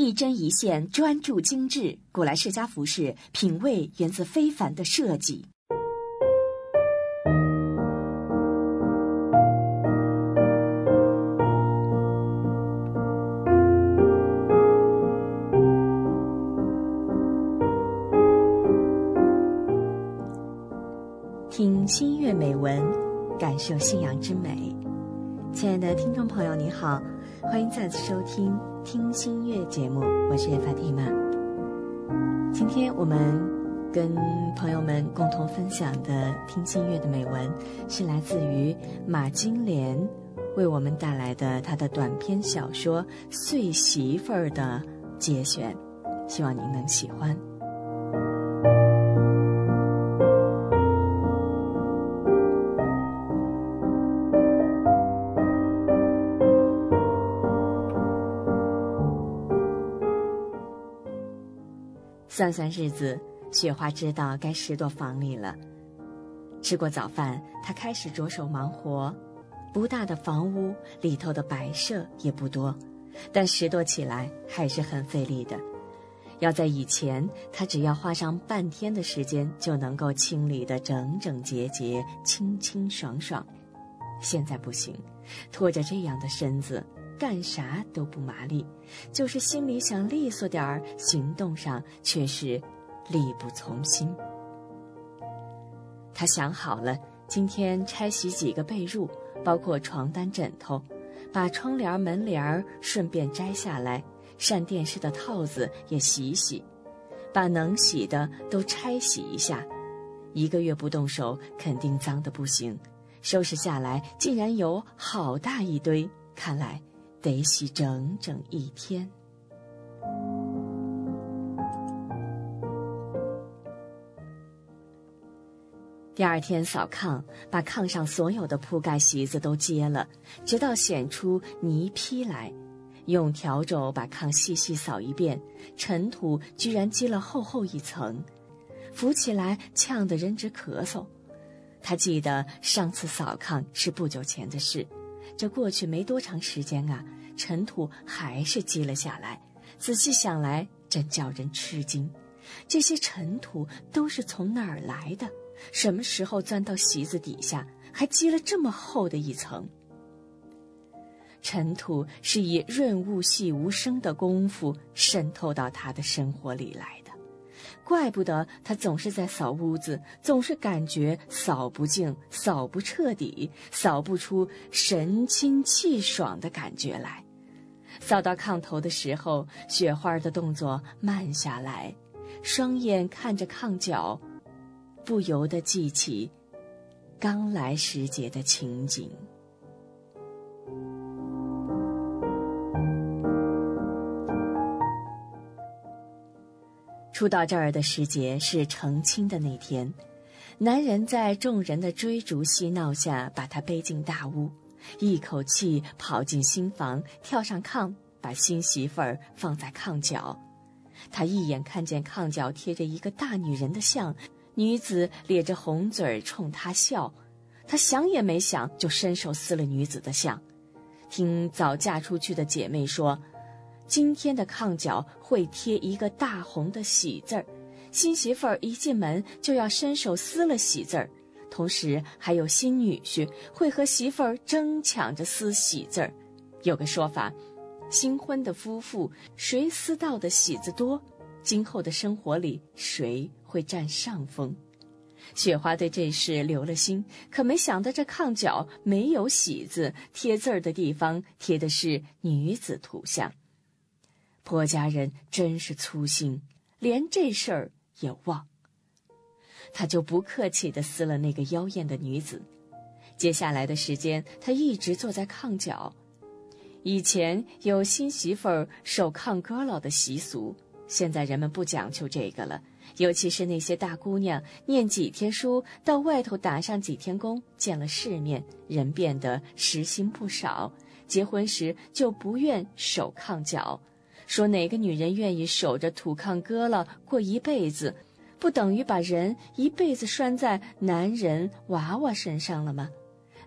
一针一线，专注精致。古来世家服饰品味源自非凡的设计。听新月美文，感受信仰之美。亲爱的听众朋友，你好，欢迎再次收听《听心悦》节目，我是法蒂玛。今天我们跟朋友们共同分享的《听心悦》的美文，是来自于马金莲为我们带来的她的短篇小说《碎媳妇儿》的节选，希望您能喜欢。算算日子，雪花知道该拾掇房里了。吃过早饭，她开始着手忙活。不大的房屋里头的摆设也不多，但拾掇起来还是很费力的。要在以前，她只要花上半天的时间就能够清理得整整洁洁、清清爽爽。现在不行，拖着这样的身子。干啥都不麻利，就是心里想利索点儿，行动上却是力不从心。他想好了，今天拆洗几个被褥，包括床单、枕头，把窗帘、门帘顺便摘下来，扇电视的套子也洗洗，把能洗的都拆洗一下。一个月不动手，肯定脏的不行。收拾下来，竟然有好大一堆，看来。得洗整整一天。第二天扫炕，把炕上所有的铺盖、席子都揭了，直到显出泥坯来，用笤帚把炕细细扫一遍，尘土居然积了厚厚一层，扶起来呛得人直咳嗽。他记得上次扫炕是不久前的事。这过去没多长时间啊，尘土还是积了下来。仔细想来，真叫人吃惊。这些尘土都是从哪儿来的？什么时候钻到席子底下，还积了这么厚的一层？尘土是以润物细无声的功夫渗透到他的生活里来。怪不得他总是在扫屋子，总是感觉扫不净、扫不彻底、扫不出神清气爽的感觉来。扫到炕头的时候，雪花的动作慢下来，双眼看着炕角，不由得记起刚来时节的情景。初到这儿的时节是成亲的那天，男人在众人的追逐嬉闹下，把她背进大屋，一口气跑进新房，跳上炕，把新媳妇儿放在炕角。他一眼看见炕角贴着一个大女人的像，女子咧着红嘴冲他笑，他想也没想就伸手撕了女子的像。听早嫁出去的姐妹说。今天的炕角会贴一个大红的喜字儿，新媳妇儿一进门就要伸手撕了喜字儿，同时还有新女婿会和媳妇儿争抢着撕喜字儿。有个说法，新婚的夫妇谁撕到的喜字多，今后的生活里谁会占上风。雪花对这事留了心，可没想到这炕角没有喜字，贴字儿的地方贴的是女子图像。婆家人真是粗心，连这事儿也忘。他就不客气地撕了那个妖艳的女子。接下来的时间，他一直坐在炕角。以前有新媳妇儿守炕哥老的习俗，现在人们不讲究这个了。尤其是那些大姑娘，念几天书，到外头打上几天工，见了世面，人变得实心不少。结婚时就不愿守炕角。说哪个女人愿意守着土炕搁了过一辈子，不等于把人一辈子拴在男人娃娃身上了吗？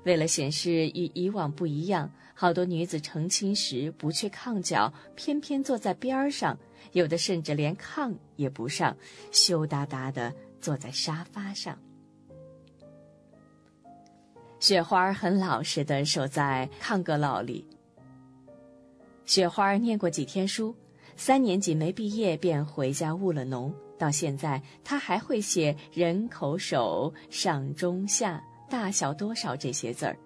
为了显示与以往不一样，好多女子成亲时不去炕脚，偏偏坐在边儿上，有的甚至连炕也不上，羞答答的坐在沙发上。雪花很老实的守在炕阁老里。雪花念过几天书，三年级没毕业便回家务了农。到现在，他还会写人口手上中下大小多少这些字儿。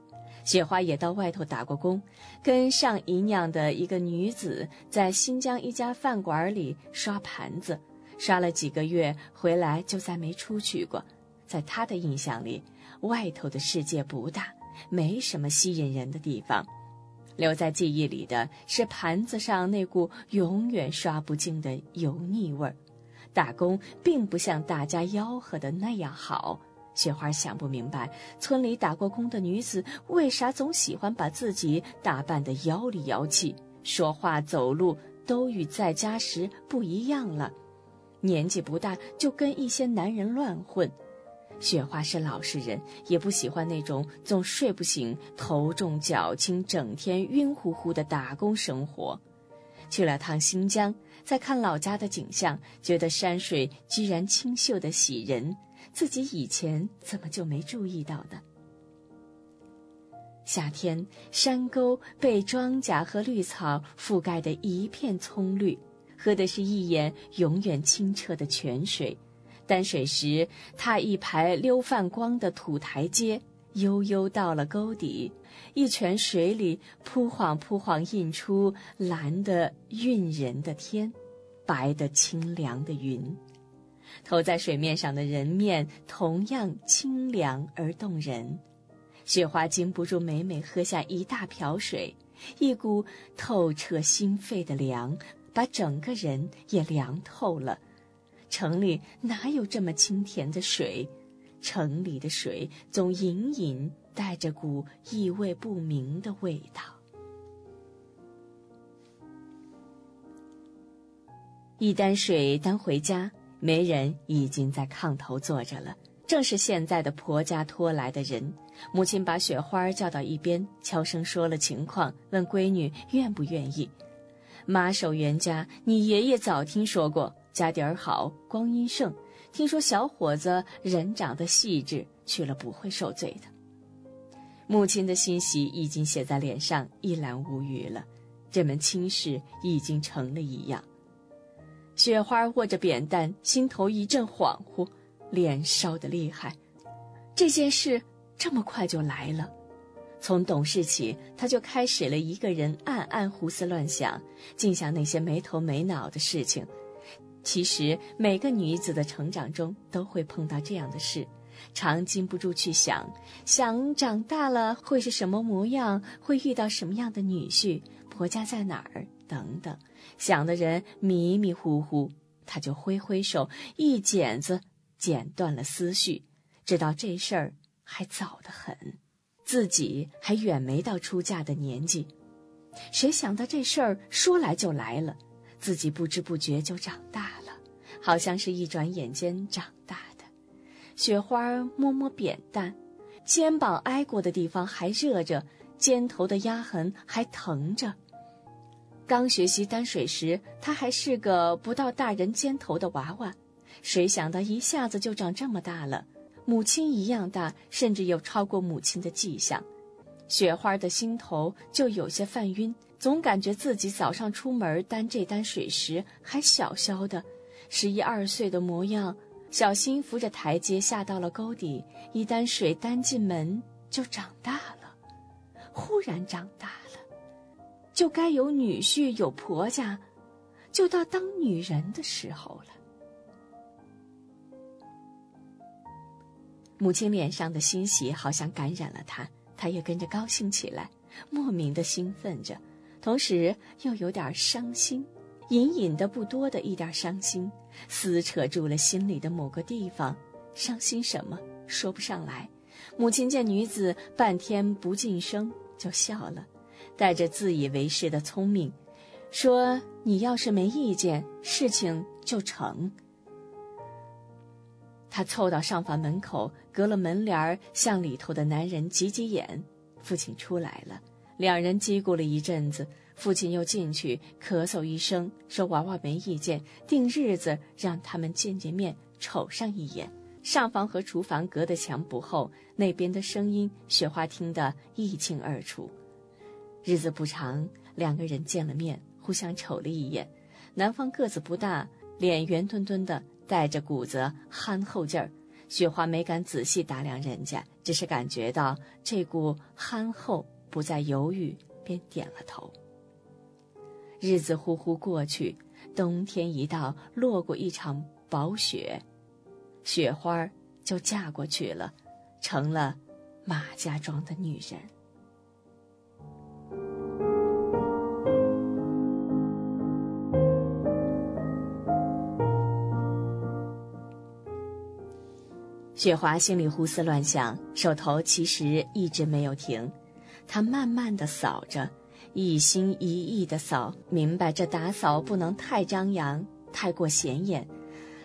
雪花也到外头打过工，跟上姨娘的一个女子在新疆一家饭馆里刷盘子，刷了几个月，回来就再没出去过。在他的印象里，外头的世界不大，没什么吸引人的地方。留在记忆里的是盘子上那股永远刷不净的油腻味儿。打工并不像大家吆喝的那样好。雪花想不明白，村里打过工的女子为啥总喜欢把自己打扮得妖里妖气，说话走路都与在家时不一样了。年纪不大就跟一些男人乱混。雪花是老实人，也不喜欢那种总睡不醒、头重脚轻、整天晕乎乎的打工生活。去了趟新疆。再看老家的景象，觉得山水居然清秀的喜人，自己以前怎么就没注意到的？夏天，山沟被庄稼和绿草覆盖的一片葱绿，喝的是一眼永远清澈的泉水。担水时，踏一排溜泛光的土台阶，悠悠到了沟底。一泉水里扑晃扑晃，映出蓝的晕人的天，白的清凉的云，投在水面上的人面同样清凉而动人。雪花禁不住每每喝下一大瓢水，一股透彻心肺的凉，把整个人也凉透了。城里哪有这么清甜的水？城里的水总隐隐。带着股意味不明的味道。一担水担回家，媒人已经在炕头坐着了，正是现在的婆家拖来的人。母亲把雪花叫到一边，悄声说了情况，问闺女愿不愿意。妈守袁家，你爷爷早听说过，家底儿好，光阴盛。听说小伙子人长得细致，去了不会受罪的。母亲的欣喜已经写在脸上，一览无余了。这门亲事已经成了一样。雪花握着扁担，心头一阵恍惚，脸烧得厉害。这件事这么快就来了。从懂事起，他就开始了一个人暗暗胡思乱想，尽想那些没头没脑的事情。其实每个女子的成长中都会碰到这样的事。常禁不住去想，想长大了会是什么模样，会遇到什么样的女婿，婆家在哪儿等等。想的人迷迷糊糊，他就挥挥手，一剪子剪断了思绪。知道这事儿还早得很，自己还远没到出嫁的年纪。谁想到这事儿说来就来了，自己不知不觉就长大了，好像是一转眼间长大的。雪花摸摸扁担，肩膀挨过的地方还热着，肩头的压痕还疼着。刚学习担水时，他还是个不到大人肩头的娃娃，谁想到一下子就长这么大了，母亲一样大，甚至有超过母亲的迹象。雪花的心头就有些犯晕，总感觉自己早上出门担这担水时还小小的，十一二岁的模样。小心扶着台阶下到了沟底，一担水担进门就长大了，忽然长大了，就该有女婿有婆家，就到当女人的时候了。母亲脸上的欣喜好像感染了他，他也跟着高兴起来，莫名的兴奋着，同时又有点伤心。隐隐的、不多的一点伤心，撕扯住了心里的某个地方。伤心什么？说不上来。母亲见女子半天不进声，就笑了，带着自以为是的聪明，说：“你要是没意见，事情就成。”他凑到上房门口，隔了门帘向里头的男人挤挤眼。父亲出来了，两人叽咕了一阵子。父亲又进去咳嗽一声，说：“娃娃没意见，定日子让他们见见面，瞅上一眼。”上房和厨房隔得墙不厚，那边的声音雪花听得一清二楚。日子不长，两个人见了面，互相瞅了一眼。男方个子不大，脸圆墩墩的，带着股子憨厚劲儿。雪花没敢仔细打量人家，只是感觉到这股憨厚，不再犹豫，便点了头。日子呼呼过去，冬天一到，落过一场薄雪，雪花就嫁过去了，成了马家庄的女人。雪华心里胡思乱想，手头其实一直没有停，他慢慢的扫着。一心一意的扫，明白这打扫不能太张扬，太过显眼。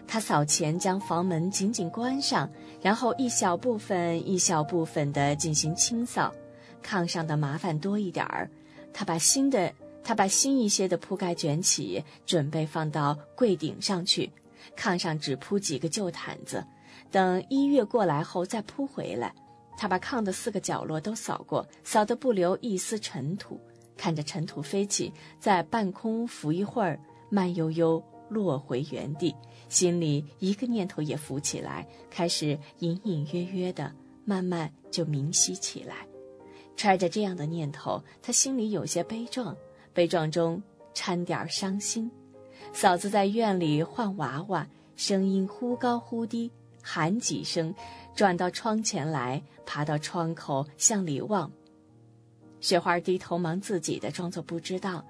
他扫前将房门紧紧关上，然后一小部分一小部分地进行清扫。炕上的麻烦多一点儿，他把新的他把新一些的铺盖卷起，准备放到柜顶上去。炕上只铺几个旧毯子，等一月过来后再铺回来。他把炕的四个角落都扫过，扫得不留一丝尘土。看着尘土飞起，在半空浮一会儿，慢悠悠落回原地，心里一个念头也浮起来，开始隐隐约约的，慢慢就明晰起来。揣着这样的念头，他心里有些悲壮，悲壮中掺点伤心。嫂子在院里换娃娃，声音忽高忽低，喊几声，转到窗前来，爬到窗口向里望。雪花低头忙自己的，装作不知道。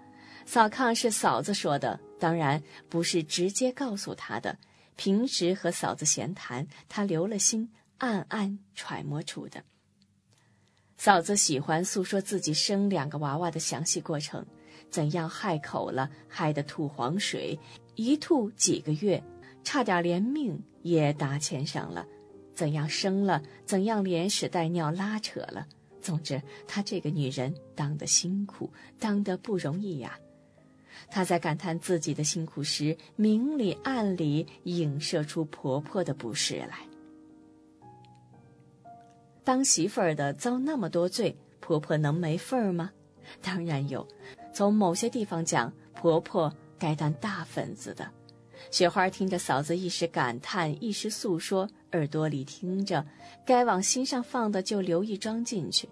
扫炕是嫂子说的，当然不是直接告诉他的。平时和嫂子闲谈，他留了心，暗暗揣摩出的。嫂子喜欢诉说自己生两个娃娃的详细过程，怎样害口了，害得吐黄水，一吐几个月，差点连命也搭牵上了；怎样生了，怎样连屎带尿拉扯了。总之，她这个女人当得辛苦，当得不容易呀。她在感叹自己的辛苦时，明里暗里影射出婆婆的不是来。当媳妇儿的遭那么多罪，婆婆能没份儿吗？当然有。从某些地方讲，婆婆该担大份子的。雪花听着嫂子一时感叹，一时诉说，耳朵里听着，该往心上放的就留意装进去。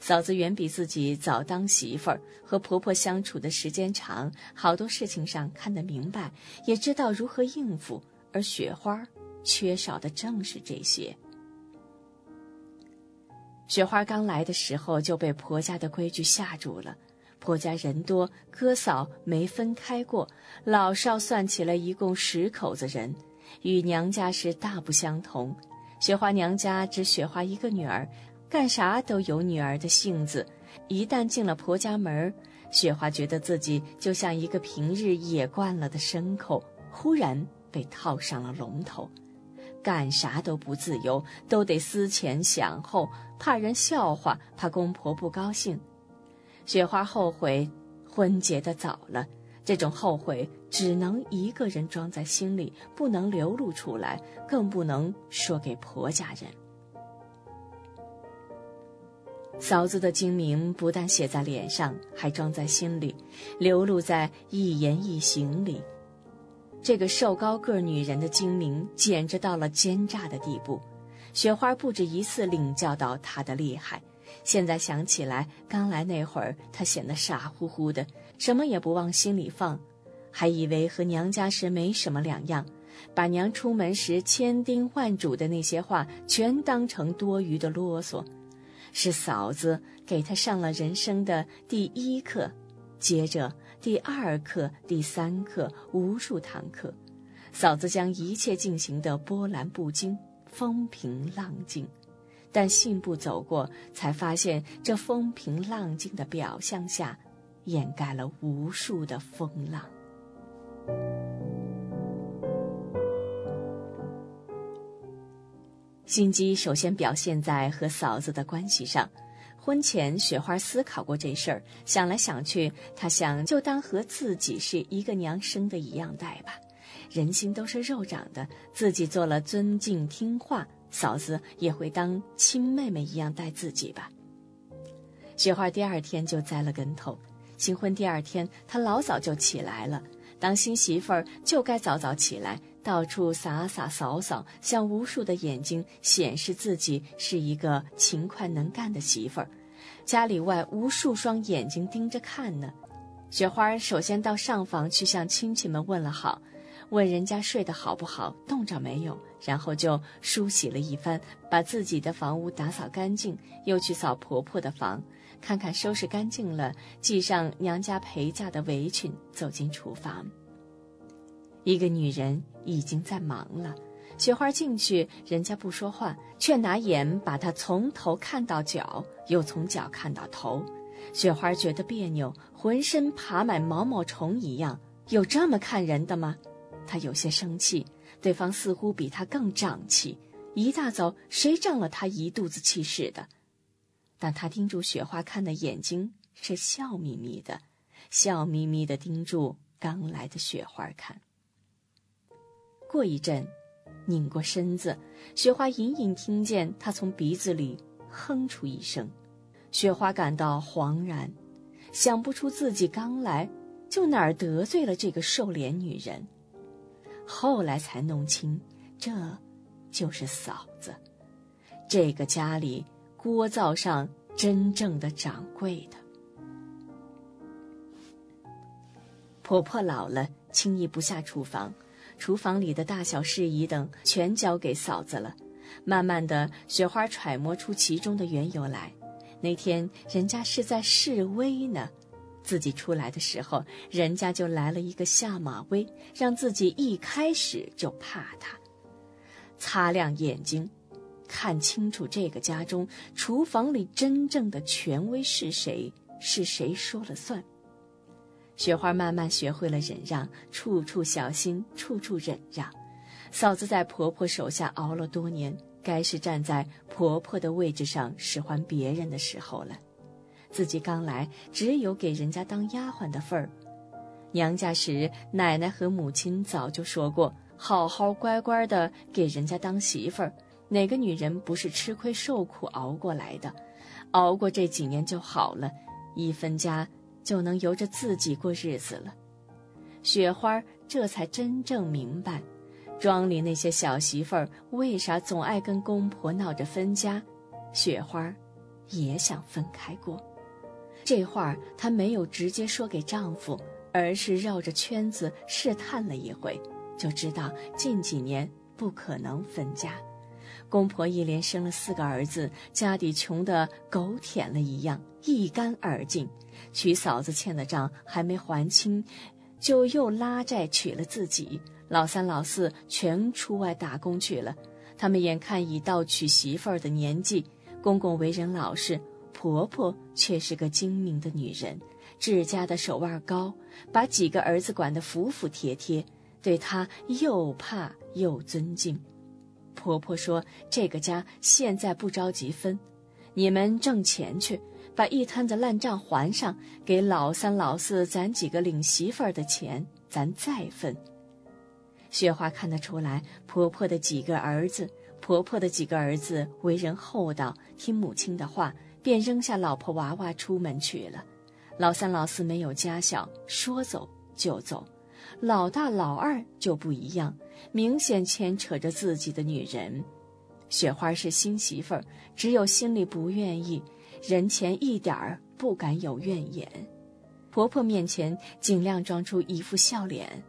嫂子远比自己早当媳妇儿，和婆婆相处的时间长，好多事情上看得明白，也知道如何应付。而雪花缺少的正是这些。雪花刚来的时候就被婆家的规矩吓住了。婆家人多，哥嫂没分开过，老少算起来一共十口子人，与娘家是大不相同。雪花娘家只雪花一个女儿，干啥都有女儿的性子。一旦进了婆家门雪花觉得自己就像一个平日野惯了的牲口，忽然被套上了龙头，干啥都不自由，都得思前想后，怕人笑话，怕公婆不高兴。雪花后悔婚结的早了，这种后悔只能一个人装在心里，不能流露出来，更不能说给婆家人。嫂子的精明不但写在脸上，还装在心里，流露在一言一行里。这个瘦高个女人的精明，简直到了奸诈的地步。雪花不止一次领教到她的厉害。现在想起来，刚来那会儿，她显得傻乎乎的，什么也不往心里放，还以为和娘家时没什么两样，把娘出门时千叮万嘱的那些话全当成多余的啰嗦。是嫂子给她上了人生的第一课，接着第二课、第三课，无数堂课，嫂子将一切进行的波澜不惊，风平浪静。但信步走过，才发现这风平浪静的表象下，掩盖了无数的风浪。心机首先表现在和嫂子的关系上。婚前，雪花思考过这事儿，想来想去，她想就当和自己是一个娘生的一样待吧。人心都是肉长的，自己做了尊敬听话，嫂子也会当亲妹妹一样待自己吧。雪花第二天就栽了跟头。新婚第二天，她老早就起来了。当新媳妇儿就该早早起来，到处洒洒扫扫，向无数的眼睛显示自己是一个勤快能干的媳妇儿。家里外无数双眼睛盯着看呢。雪花首先到上房去向亲戚们问了好，问人家睡得好不好，冻着没有，然后就梳洗了一番，把自己的房屋打扫干净，又去扫婆婆的房，看看收拾干净了，系上娘家陪嫁的围裙，走进厨房。一个女人已经在忙了。雪花进去，人家不说话，却拿眼把她从头看到脚，又从脚看到头。雪花觉得别扭，浑身爬满毛毛虫一样。有这么看人的吗？他有些生气，对方似乎比他更胀气。一大早，谁胀了他一肚子气似的？但他盯住雪花看的眼睛是笑眯眯的，笑眯眯的盯住刚来的雪花看。过一阵。拧过身子，雪花隐隐听见他从鼻子里哼出一声。雪花感到惶然，想不出自己刚来就哪儿得罪了这个瘦脸女人。后来才弄清，这就是嫂子，这个家里锅灶上真正的掌柜的。婆婆老了，轻易不下厨房。厨房里的大小事宜等全交给嫂子了。慢慢的，雪花揣摩出其中的缘由来。那天人家是在示威呢，自己出来的时候，人家就来了一个下马威，让自己一开始就怕他。擦亮眼睛，看清楚这个家中厨房里真正的权威是谁，是谁说了算。雪花慢慢学会了忍让，处处小心，处处忍让。嫂子在婆婆手下熬了多年，该是站在婆婆的位置上使唤别人的时候了。自己刚来，只有给人家当丫鬟的份儿。娘家时，奶奶和母亲早就说过，好好乖乖的给人家当媳妇儿。哪个女人不是吃亏受苦熬过来的？熬过这几年就好了，一分家。就能由着自己过日子了，雪花这才真正明白，庄里那些小媳妇儿为啥总爱跟公婆闹着分家。雪花也想分开过，这话她没有直接说给丈夫，而是绕着圈子试探了一回，就知道近几年不可能分家。公婆一连生了四个儿子，家底穷得狗舔了一样，一干二净。娶嫂子欠的账还没还清，就又拉债娶了自己。老三老四全出外打工去了。他们眼看已到娶媳妇儿的年纪，公公为人老实，婆婆却是个精明的女人，治家的手腕高，把几个儿子管得服服帖帖，对她又怕又尊敬。婆婆说：“这个家现在不着急分，你们挣钱去。”把一摊子烂账还上，给老三老四攒几个领媳妇儿的钱，咱再分。雪花看得出来，婆婆的几个儿子，婆婆的几个儿子为人厚道，听母亲的话，便扔下老婆娃娃出门去了。老三老四没有家小，说走就走。老大老二就不一样，明显牵扯着自己的女人。雪花是新媳妇儿，只有心里不愿意。人前一点儿不敢有怨言，婆婆面前尽量装出一副笑脸，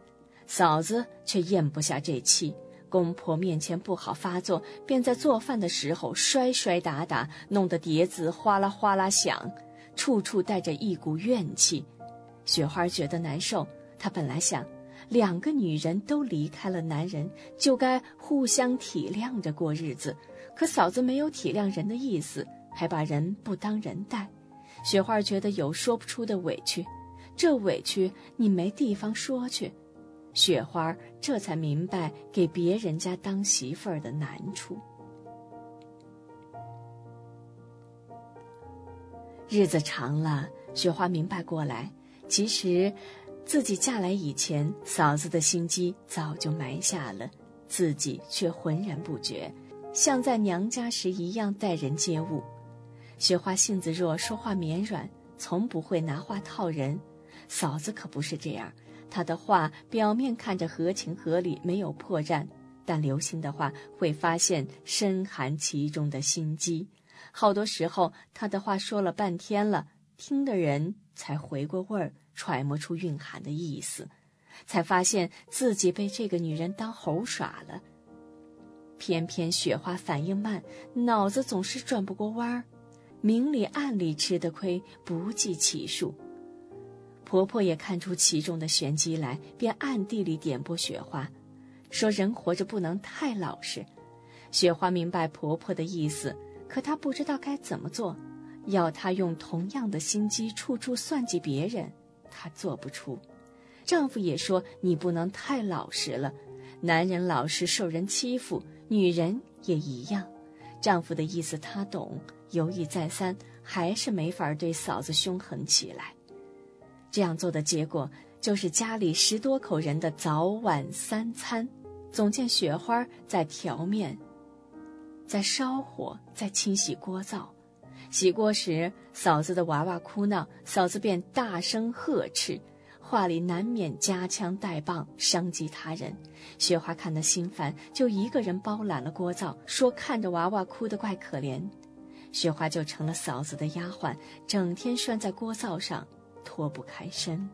嫂子却咽不下这气。公婆面前不好发作，便在做饭的时候摔摔打打，弄得碟子哗啦哗啦响，处处带着一股怨气。雪花觉得难受，她本来想，两个女人都离开了男人，就该互相体谅着过日子，可嫂子没有体谅人的意思。还把人不当人待，雪花觉得有说不出的委屈，这委屈你没地方说去。雪花这才明白给别人家当媳妇儿的难处。日子长了，雪花明白过来，其实自己嫁来以前，嫂子的心机早就埋下了，自己却浑然不觉，像在娘家时一样待人接物。雪花性子弱，说话绵软，从不会拿话套人。嫂子可不是这样，他的话表面看着合情合理，没有破绽。但留心的话，会发现深含其中的心机。好多时候，他的话说了半天了，听的人才回过味儿，揣摩出蕴含的意思，才发现自己被这个女人当猴耍了。偏偏雪花反应慢，脑子总是转不过弯儿，明里暗里吃的亏不计其数。婆婆也看出其中的玄机来，便暗地里点拨雪花。说人活着不能太老实，雪花明白婆婆的意思，可她不知道该怎么做。要她用同样的心机处处算计别人，她做不出。丈夫也说你不能太老实了，男人老实受人欺负，女人也一样。丈夫的意思她懂，犹豫再三，还是没法对嫂子凶狠起来。这样做的结果，就是家里十多口人的早晚三餐。总见雪花在调面，在烧火，在清洗锅灶。洗锅时，嫂子的娃娃哭闹，嫂子便大声呵斥，话里难免夹枪带棒，伤及他人。雪花看得心烦，就一个人包揽了锅灶，说看着娃娃哭得怪可怜。雪花就成了嫂子的丫鬟，整天拴在锅灶上，脱不开身。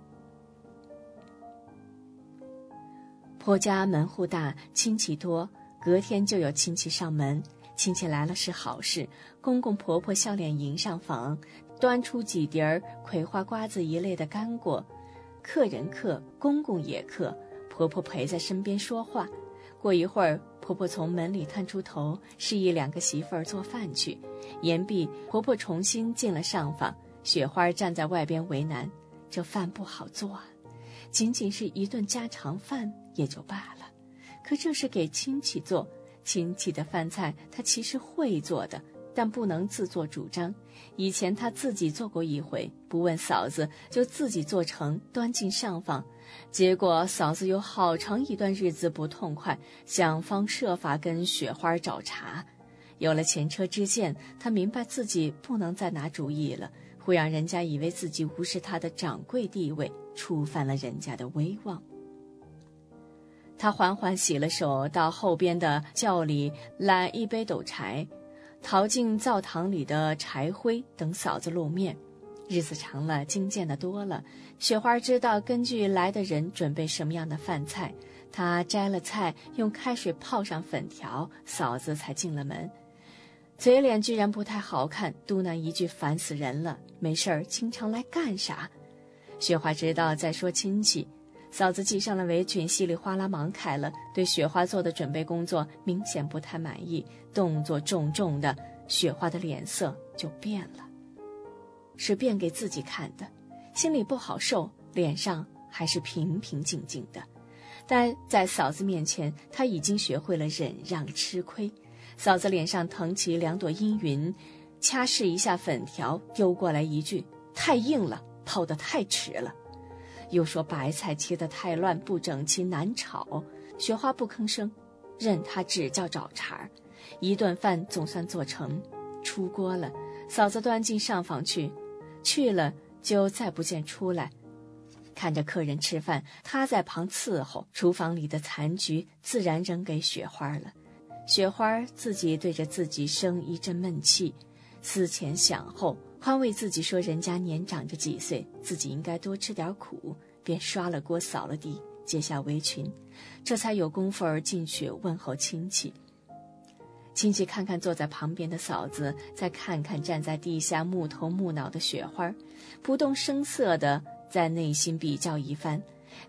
婆家门户大，亲戚多，隔天就有亲戚上门。亲戚来了是好事，公公婆婆笑脸迎上房，端出几碟儿葵花瓜子一类的干果。客人客，公公也客，婆婆陪在身边说话。过一会儿，婆婆从门里探出头，示意两个媳妇儿做饭去。言毕，婆婆重新进了上房。雪花站在外边为难，这饭不好做啊。仅仅是一顿家常饭也就罢了，可这是给亲戚做，亲戚的饭菜他其实会做的，但不能自作主张。以前他自己做过一回，不问嫂子就自己做成端进上房，结果嫂子有好长一段日子不痛快，想方设法跟雪花找茬。有了前车之鉴，他明白自己不能再拿主意了，会让人家以为自己无视他的掌柜地位。触犯了人家的威望。他缓缓洗了手，到后边的窖里揽一杯斗柴，淘进灶堂里的柴灰，等嫂子露面。日子长了，精见的多了。雪花知道根据来的人准备什么样的饭菜，他摘了菜，用开水泡上粉条，嫂子才进了门。嘴脸居然不太好看，嘟囔一句：“烦死人了！没事儿，经常来干啥？”雪花知道在说亲戚，嫂子系上了围裙，稀里哗啦忙开了，对雪花做的准备工作明显不太满意，动作重重的，雪花的脸色就变了，是变给自己看的，心里不好受，脸上还是平平静静的，但在嫂子面前，她已经学会了忍让吃亏。嫂子脸上腾起两朵阴云，掐拭一下粉条，丢过来一句：“太硬了。”泡得太迟了，又说白菜切得太乱不整齐难炒。雪花不吭声，任他指教找茬儿。一顿饭总算做成，出锅了。嫂子端进上房去，去了就再不见出来。看着客人吃饭，他在旁伺候。厨房里的残局自然扔给雪花了。雪花自己对着自己生一阵闷气，思前想后。宽慰自己说：“人家年长着几岁，自己应该多吃点苦。”便刷了锅，扫了地，解下围裙，这才有功夫儿进去问候亲戚。亲戚看看坐在旁边的嫂子，再看看站在地下木头木脑的雪花，不动声色的在内心比较一番。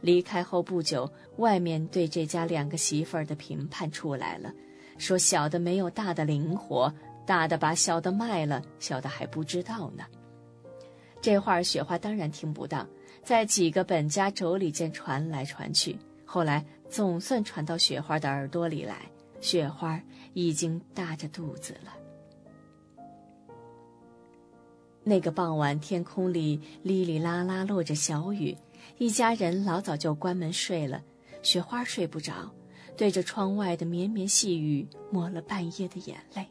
离开后不久，外面对这家两个媳妇儿的评判出来了，说小的没有大的灵活。大的把小的卖了，小的还不知道呢。这话雪花当然听不到，在几个本家妯娌间传来传去，后来总算传到雪花的耳朵里来。雪花已经大着肚子了。那个傍晚，天空里哩哩啦啦落着小雨，一家人老早就关门睡了。雪花睡不着，对着窗外的绵绵细雨抹了半夜的眼泪。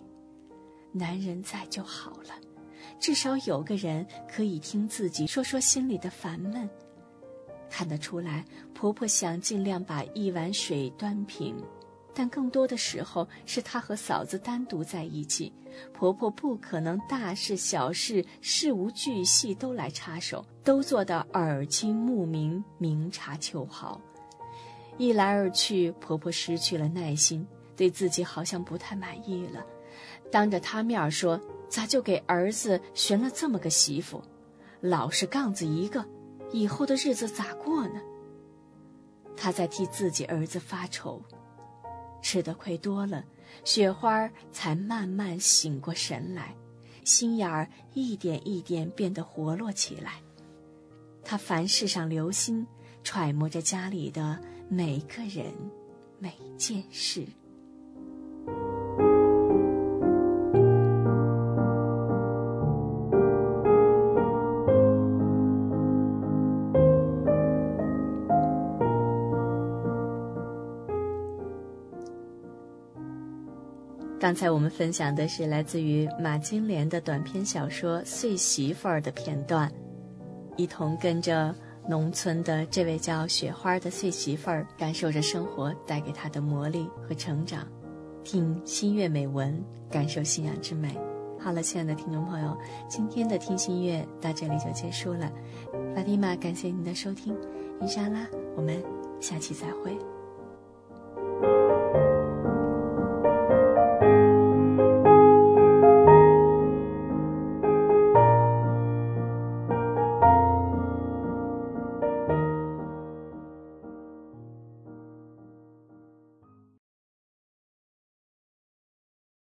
男人在就好了，至少有个人可以听自己说说心里的烦闷。看得出来，婆婆想尽量把一碗水端平。但更多的时候是她和嫂子单独在一起，婆婆不可能大事小事事无巨细都来插手，都做到耳听目明，明察秋毫。一来二去，婆婆失去了耐心，对自己好像不太满意了，当着她面说：“咋就给儿子寻了这么个媳妇，老是杠子一个，以后的日子咋过呢？”她在替自己儿子发愁。吃的亏多了，雪花才慢慢醒过神来，心眼儿一点一点变得活络起来。他凡事上留心，揣摩着家里的每个人、每件事。刚才我们分享的是来自于马金莲的短篇小说《碎媳妇儿》的片段，一同跟着农村的这位叫雪花的碎媳妇儿，感受着生活带给她的磨砺和成长，听新月美文，感受信仰之美。好了，亲爱的听众朋友，今天的听新月到这里就结束了。法蒂玛，感谢您的收听，伊莎拉，我们下期再会。